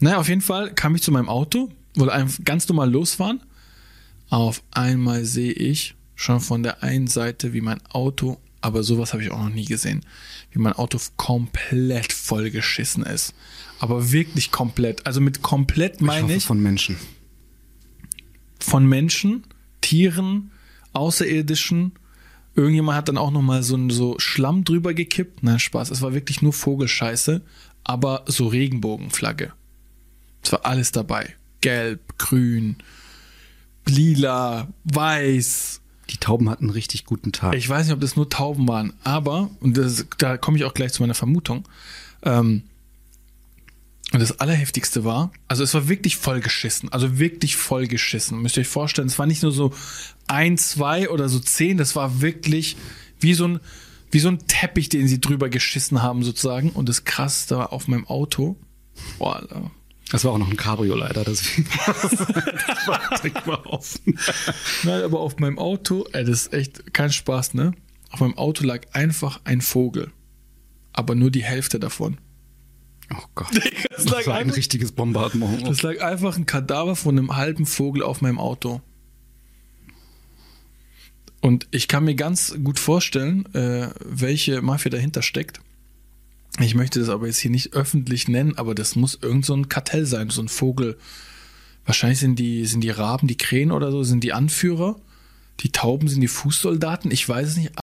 Naja, auf jeden Fall kam ich zu meinem Auto, wollte einfach ganz normal losfahren. Auf einmal sehe ich schon von der einen Seite, wie mein Auto, aber sowas habe ich auch noch nie gesehen, wie mein Auto komplett vollgeschissen ist. Aber wirklich komplett. Also mit komplett meine hoffe ich von Menschen. von Menschen, Tieren, Außerirdischen. Irgendjemand hat dann auch noch mal so, so Schlamm drüber gekippt. Nein, Spaß. Es war wirklich nur Vogelscheiße, aber so Regenbogenflagge. Es war alles dabei. Gelb, grün, lila, weiß. Die Tauben hatten einen richtig guten Tag. Ich weiß nicht, ob das nur Tauben waren, aber, und das, da komme ich auch gleich zu meiner Vermutung, ähm, und das Allerheftigste war, also es war wirklich vollgeschissen, also wirklich vollgeschissen. Müsst ihr euch vorstellen, es war nicht nur so ein, zwei oder so zehn, das war wirklich wie so ein, wie so ein Teppich, den sie drüber geschissen haben sozusagen. Und das Krasseste war auf meinem Auto, boah, Das war auch noch ein Cabrio leider, deswegen. das war mal offen. Nein, aber auf meinem Auto, ey, das ist echt kein Spaß, ne? Auf meinem Auto lag einfach ein Vogel. Aber nur die Hälfte davon. Oh Gott. Das Das war ein richtiges Bombardement. das lag einfach ein Kadaver von einem halben Vogel auf meinem Auto. Und ich kann mir ganz gut vorstellen, äh, welche Mafia dahinter steckt. Ich möchte das aber jetzt hier nicht öffentlich nennen, aber das muss irgend so ein Kartell sein, so ein Vogel. Wahrscheinlich sind die, sind die Raben, die Krähen oder so, sind die Anführer. Die Tauben sind die Fußsoldaten. Ich weiß es nicht,